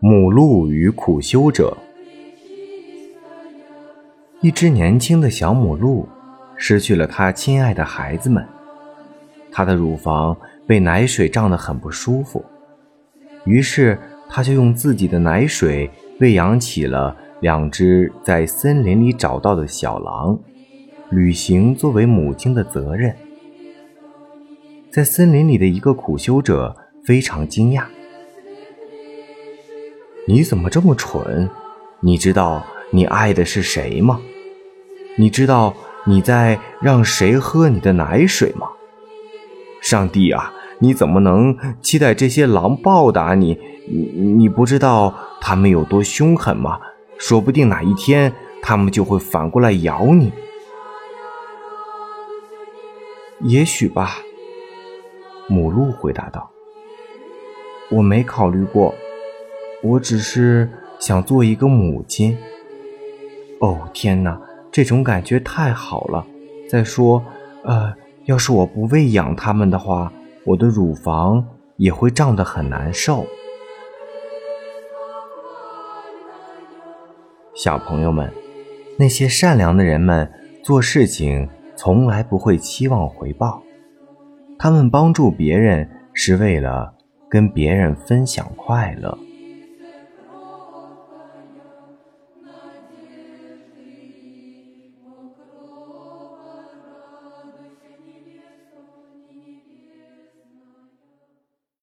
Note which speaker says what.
Speaker 1: 母鹿与苦修者。一只年轻的小母鹿失去了它亲爱的孩子们，它的乳房被奶水胀得很不舒服，于是它就用自己的奶水喂养起了两只在森林里找到的小狼，履行作为母亲的责任。在森林里的一个苦修者非常惊讶。你怎么这么蠢？你知道你爱的是谁吗？你知道你在让谁喝你的奶水吗？上帝啊，你怎么能期待这些狼报答你？你你不知道他们有多凶狠吗？说不定哪一天他们就会反过来咬你。也许吧，母鹿回答道。我没考虑过。我只是想做一个母亲。哦，天哪，这种感觉太好了！再说，呃，要是我不喂养它们的话，我的乳房也会胀得很难受。小朋友们，那些善良的人们做事情从来不会期望回报，他们帮助别人是为了跟别人分享快乐。